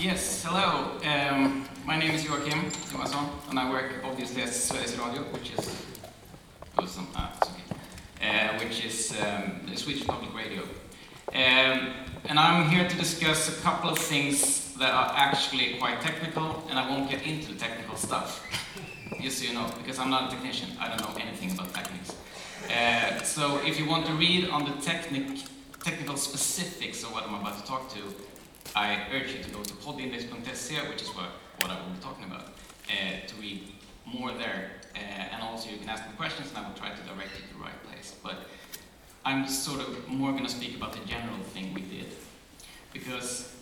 Yes, hello. Um, my name is Joakim Johansson, and I work obviously at Sveriges Radio, which is oh, some, ah, uh, which is um, Swedish Public Radio. Um, and I'm here to discuss a couple of things that are actually quite technical, and I won't get into the technical stuff, just so you know, because I'm not a technician. I don't know anything about techniques. Uh, so if you want to read on the technic, technical specifics of what I'm about to talk to, I urge you to go to poddindex.se, which is what, what I will be talking about, uh, to read more there. Uh, and also you can ask me questions and I will try to direct you to the right place. But I'm sort of more going to speak about the general thing we did. Because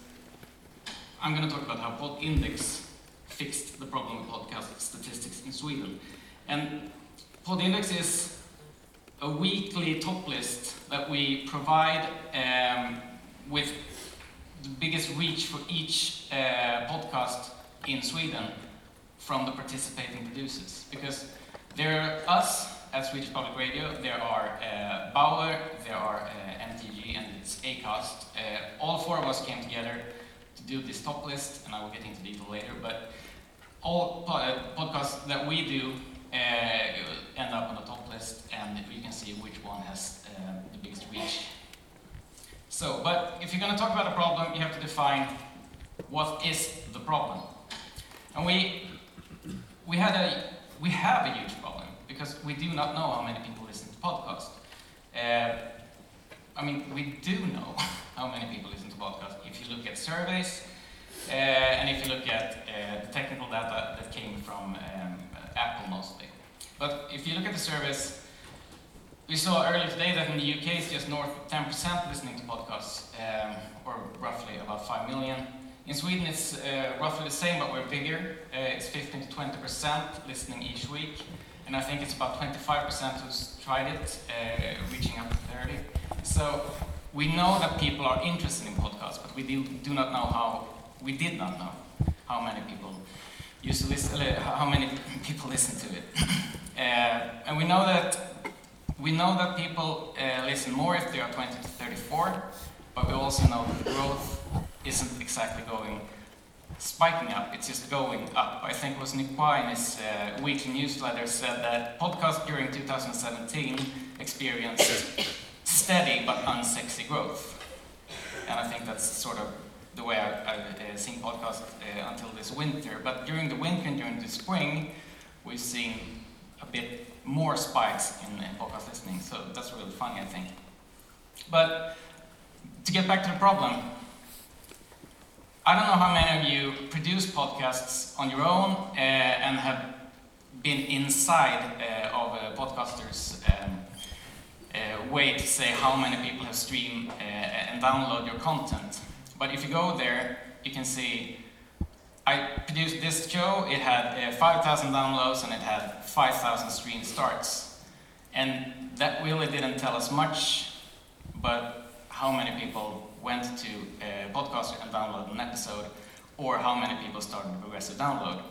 I'm going to talk about how Poddindex fixed the problem with podcast statistics in Sweden. And Poddindex is a weekly top list that we provide um, with the biggest reach for each uh, podcast in Sweden from the participating producers. Because there are us at Swedish Public Radio, there are uh, Bauer, there are uh, MTG, and it's Acast. Uh, all four of us came together to do this top list, and I will get into detail later. But all po uh, podcasts that we do uh, end up on the top list, and you can see which one has the biggest reach so, but if you're going to talk about a problem, you have to define what is the problem. And we, we, had a, we have a huge problem because we do not know how many people listen to podcasts. Uh, I mean, we do know how many people listen to podcasts if you look at surveys uh, and if you look at uh, the technical data that came from um, Apple mostly. But if you look at the surveys, we saw earlier today that in the UK it's just north of 10% listening to podcasts, um, or roughly about 5 million. In Sweden it's uh, roughly the same, but we're bigger. Uh, it's 15 to 20% listening each week, and I think it's about 25% who's tried it, uh, reaching up to 30. So we know that people are interested in podcasts, but we do, not know how, we did not know how many people used to listen, uh, how many people listen to it. Uh, and we know that we know that people uh, listen more if they are 20 to 34, but we also know that growth isn't exactly going spiking up, it's just going up. I think it was Nick Quah in his uh, weekly newsletter said that podcasts during 2017 experienced steady but unsexy growth. And I think that's sort of the way I, have uh, seen podcasts uh, until this winter. But during the winter and during the spring, we've seen more spikes in, in podcast listening, so that's really funny, I think. But to get back to the problem, I don't know how many of you produce podcasts on your own uh, and have been inside uh, of a podcaster's um, uh, way to say how many people have streamed and download your content. But if you go there, you can see I produced this show, it had uh, 5,000 downloads and it had 5,000 stream starts. And that really didn't tell us much, but how many people went to a podcast and downloaded an episode, or how many people started a progressive download.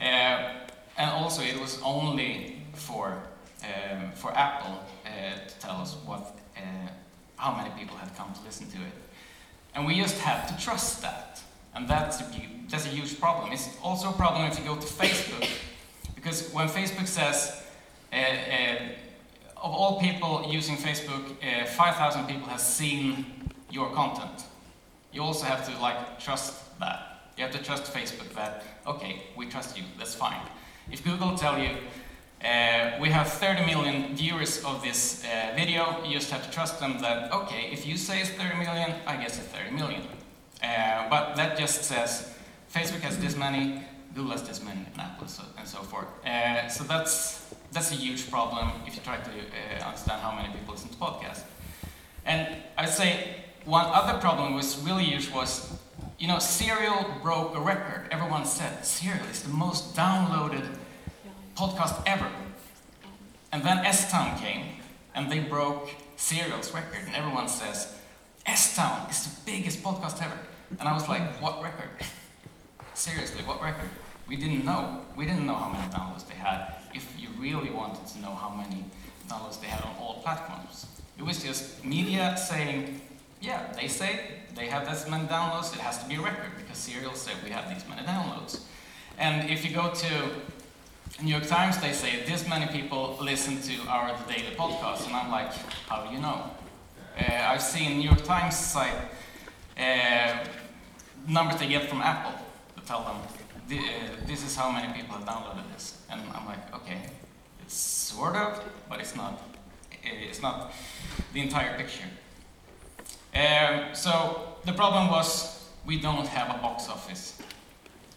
Uh, and also, it was only for, um, for Apple uh, to tell us what, uh, how many people had come to listen to it. And we just had to trust that. And that's a, that's a huge problem. It's also a problem if you go to Facebook, because when Facebook says, uh, uh, of all people using Facebook, uh, 5,000 people have seen your content. You also have to like trust that. You have to trust Facebook that, okay, we trust you, that's fine. If Google tell you, uh, we have 30 million viewers of this uh, video, you just have to trust them that, okay, if you say it's 30 million, I guess it's 30 million. Uh, but that just says Facebook has this many, Google has this many, and Apple so, and so forth. Uh, so that's, that's a huge problem if you try to uh, understand how many people listen to podcasts. And I'd say one other problem was really huge was, you know, Serial broke a record. Everyone said Serial is the most downloaded podcast ever. And then S-Town came, and they broke Serial's record, and everyone says, S-Town is the biggest podcast ever. And I was like, what record? Seriously, what record? We didn't know. We didn't know how many downloads they had if you really wanted to know how many downloads they had on all platforms. It was just media saying yeah, they say they have this many downloads, it has to be a record because Serial said we have these many downloads. And if you go to New York Times, they say this many people listen to our daily podcast, and I'm like, how do you know? Uh, I've seen New York Times site uh, numbers they get from Apple to tell them uh, this is how many people have downloaded this, and I'm like, okay, it's sort of, but it's not. It's not the entire picture. Um, so the problem was we don't have a box office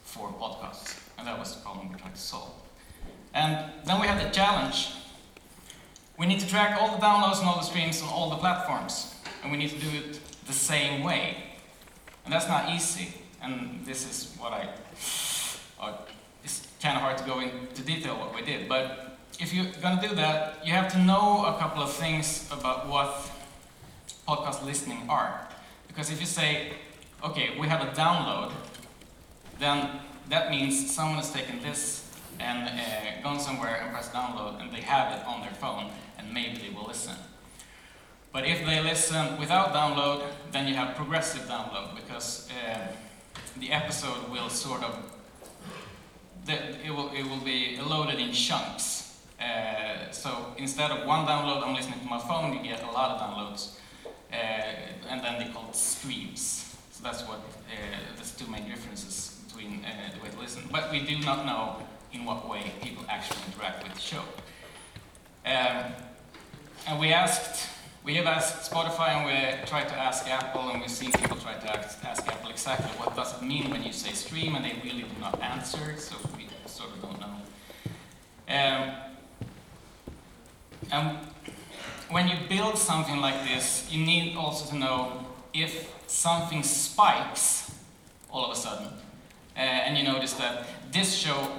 for podcasts, and that was the problem we tried to solve. And then we had the challenge. We need to track all the downloads and all the streams on all the platforms, and we need to do it the same way. And that's not easy, and this is what I. Uh, it's kind of hard to go into detail what we did, but if you're going to do that, you have to know a couple of things about what podcast listening are. Because if you say, okay, we have a download, then that means someone has taken this and uh, gone somewhere and pressed download and they have it on their phone and maybe they will listen. But if they listen without download, then you have progressive download because uh, the episode will sort of, it will, it will be loaded in chunks. Uh, so instead of one download, I'm listening to my phone, you get a lot of downloads. Uh, and then they call it streams. So that's what, uh, there's two main differences between uh, the way to listen. But we do not know in what way people actually interact with the show. Um, and we asked, we have asked Spotify and we tried to ask Apple and we've seen people try to ask, Apple exactly what does it mean when you say stream and they really do not answer, so we sort of don't know. Um, and when you build something like this, you need also to know if something spikes all of a sudden, uh, and you notice that this show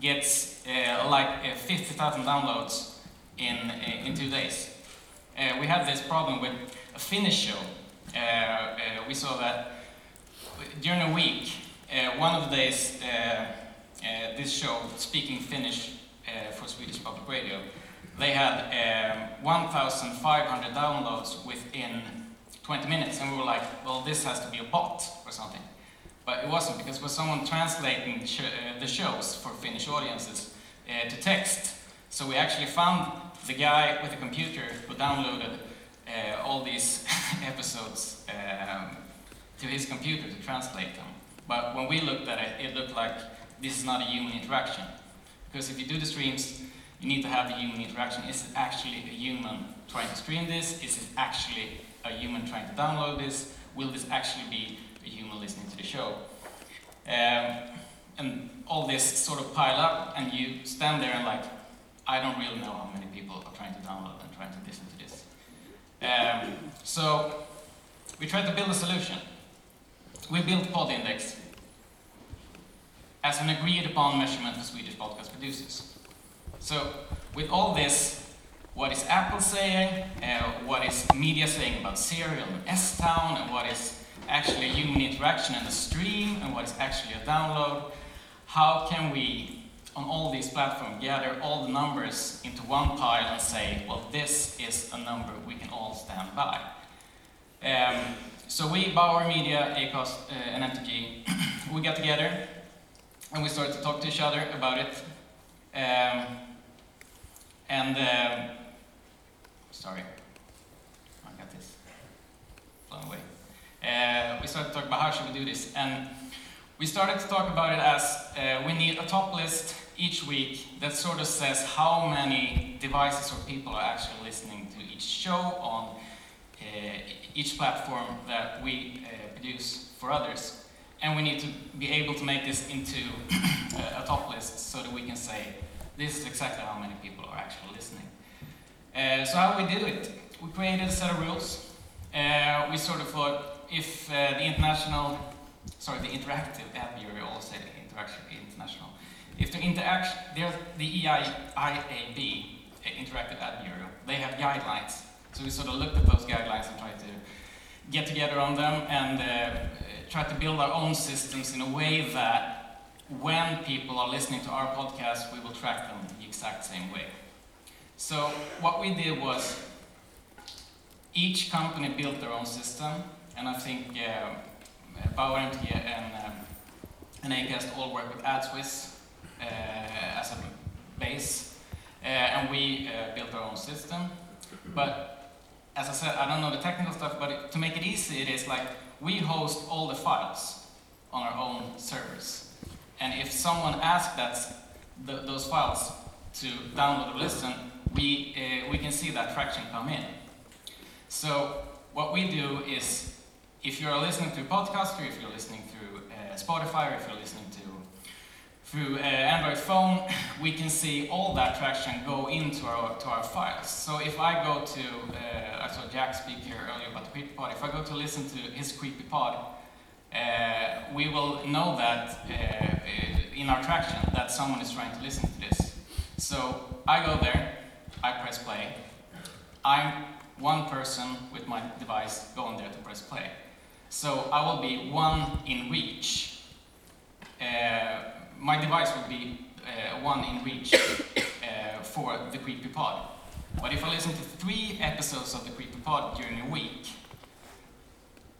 gets uh, like uh, 50,000 downloads in, uh, in two days. Uh, we had this problem with a Finnish show. Uh, we saw that during a week, one of the days, this show, Speaking Finnish for Swedish Public Radio, they had um, 1,500 downloads within 20 minutes, and we were like, well, this has to be a bot or something. But it wasn't, because it was someone translating uh, the shows for Finnish audiences uh, to text. So we actually found the guy with the computer who downloaded uh, all these episodes um, to his computer to translate them. But when we looked at it, it looked like this is not a human interaction. Because if you do the streams, you need to have the human interaction. Is it actually a human trying to stream this? Is it actually a human trying to download this? Will this actually be a human listening to the show? Um, and all this sort of pile up, and you stand there and like, I don't really know how many people are trying to download and trying to listen to this. Um, so we tried to build a solution. We built Poddindex as an agreed upon measurement for Swedish podcast producers. So with all this, what is Apple saying, uh, what is media saying about Serial and S-Town, and what is actually a human interaction and a stream, and what is actually a download, how can we, on all these platforms, gather all the numbers into one pile and say, well, this is a number we can all stand by. Um, so we, Bauer Media, Acast, uh, and MTG, we got together and we started to talk to each other about it. Um, and, um, sorry, I got this blown away. Uh, we started to talk about how should we do this, and we started to talk about it as uh, we need a top list each week that sort of says how many devices or people are actually listening to each show on uh, each platform that we uh, produce for others. And we need to be able to make this into a top list so that we can say this is exactly how many people are actually listening. Uh, so how we did it? We created a set of rules. Uh, we sort of thought if uh, the international, sorry, the interactive ad bureau, also said interaction international, if the interaction, the EIAB, uh, interactive ad bureau, they have guidelines. So we sort of looked at those guidelines and tried to get together on them and uh, try to build our own systems in a way that when people are listening to our podcast, we will track them the exact same way. So what we did was, each company built their own system, and I think uh, Bauer MT and, um, and Acast all work with AdsWizz uh, as a base, uh, and we built our own system. But as I said, I don't know the technical stuff, but it, to make it easy, it is like we host all the files on our own servers. And if someone asks that, the, those files to download or listen, we, we can see that traction come in. So what we do is, if you're listening to a podcast, or if you're listening through uh, Spotify, or if you're listening to through uh, Android phone, we can see all that traction go into our, to our files. So if I go to, uh, I saw Jack speak here earlier about the creepy pod, if I go to listen to his creepy pod, uh, we will know that uh, in our traction that someone is trying to listen to this. So I go there, I press play. I'm one person with my device going there to press play. So I will be one in reach. Uh, my device will be uh, one in reach uh, for the Creepy Pod. But if I listen to three episodes of the Creepy Pod during a week,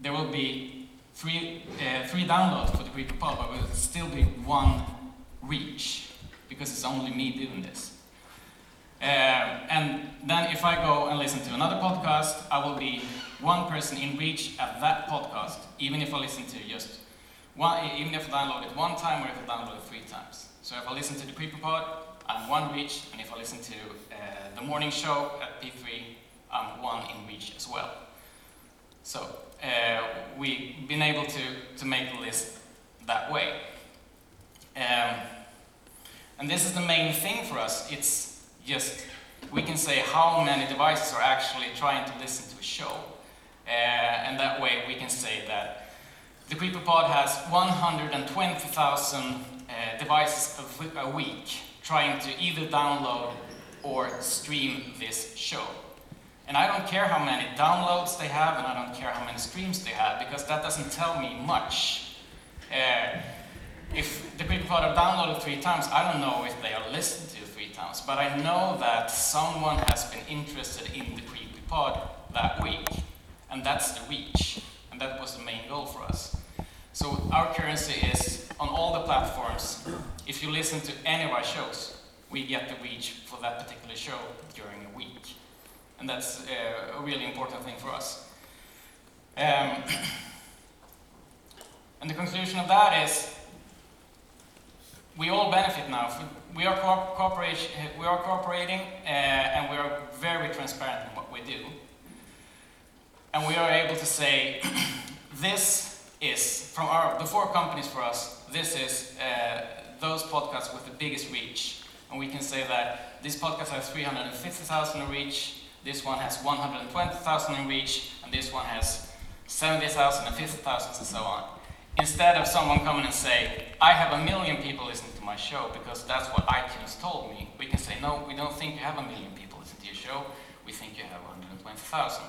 there will be three, uh, three downloads for the Creepy Pod, but it will still be one reach because it's only me doing this. Uh, and then if I go and listen to another podcast, I will be one person in reach at that podcast, even if I listen to just one, even if I download it one time or if I download it three times. So if I listen to the Creepypod, I'm one reach, and if I listen to uh, the morning show at P3, I'm one in reach as well. So uh, we've been able to, to make the list that way. Um, and this is the main thing for us. It's just, we can say how many devices are actually trying to listen to a show. Uh, and that way we can say that the CreeperPod has 120,000 uh, devices a, week trying to either download or stream this show. And I don't care how many downloads they have, and I don't care how many streams they have, because that doesn't tell me much. Uh, if the CreeperPod are downloaded three times, I don't know if they are listened to but I know that someone has been interested in the creepy pod that week, and that's the reach, and that was the main goal for us. So our currency is on all the platforms. If you listen to any of our shows, we get the reach for that particular show during a week. And that's uh, a really important thing for us. Um, and the conclusion of that is we all benefit now. We are, co we are cooperating uh, and we are very transparent in what we do. And we are able to say, this is, from our, the four companies for us, this is uh, those podcasts with the biggest reach. And we can say that this podcast has 350,000 in reach, this one has 120,000 in reach, and this one has 70,000 and 50,000 and so on. Instead of someone coming and say, I have a million people listening to my show because that's what iTunes told me, we can say, no, we don't think you have a million people listening to your show, we think you have 120,000.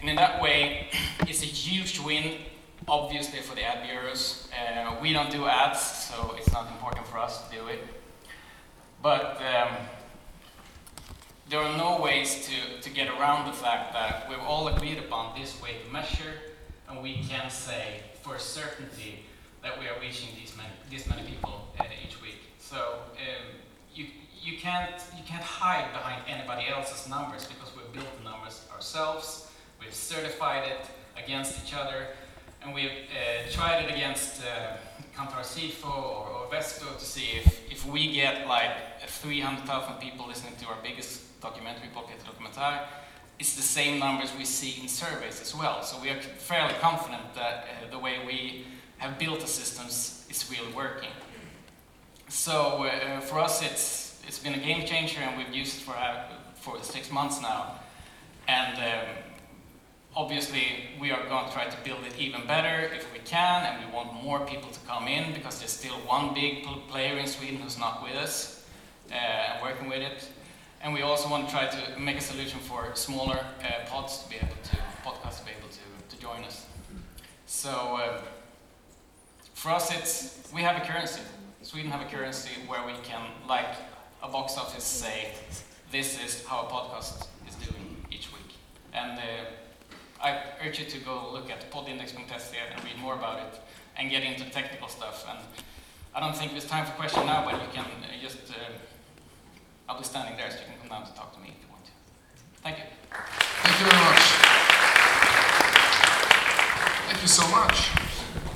And in that way, it's a huge win, obviously, for the ad bureaus. Uh, we don't do ads, so it's not important for us to do it. But um, there are no ways to, to get around the fact that we've all agreed upon this way to measure, and we can say for certainty that we are reaching these many, this many people uh, each week. So um, you, you, can't, you can't hide behind anybody else's numbers because we've built the numbers ourselves We've certified it against each other, and we've uh, tried it against uh, Kantar Sifo or, or Vesto to see if, if we get like 300,000 people listening to our biggest documentary, Pocket Dokumentär, it's the same numbers we see in surveys as well. So we are fairly confident that uh, the way we have built the systems is really working. So uh, for us, it's it's been a game changer, and we've used it for uh, for six months now. And um, Obviously, we are going to try to build it even better if we can, and we want more people to come in because there's still one big player in Sweden who's not with us uh, and working with it. And we also want to try to make a solution for smaller uh, pods to be able to, podcasts to be able to, to join us. So uh, for us, it's we have a currency. Sweden have a currency where we can, like a box office, say this is how a podcast is doing each week. And uh, I urge you to go look at poddindex.se and read more about it and get into the technical stuff. And I don't think there's time for question now, but you can uh, just, uh, I'll be standing there so you can come down to talk to me if you want to. Thank you. Thank you very much. Thank you so much.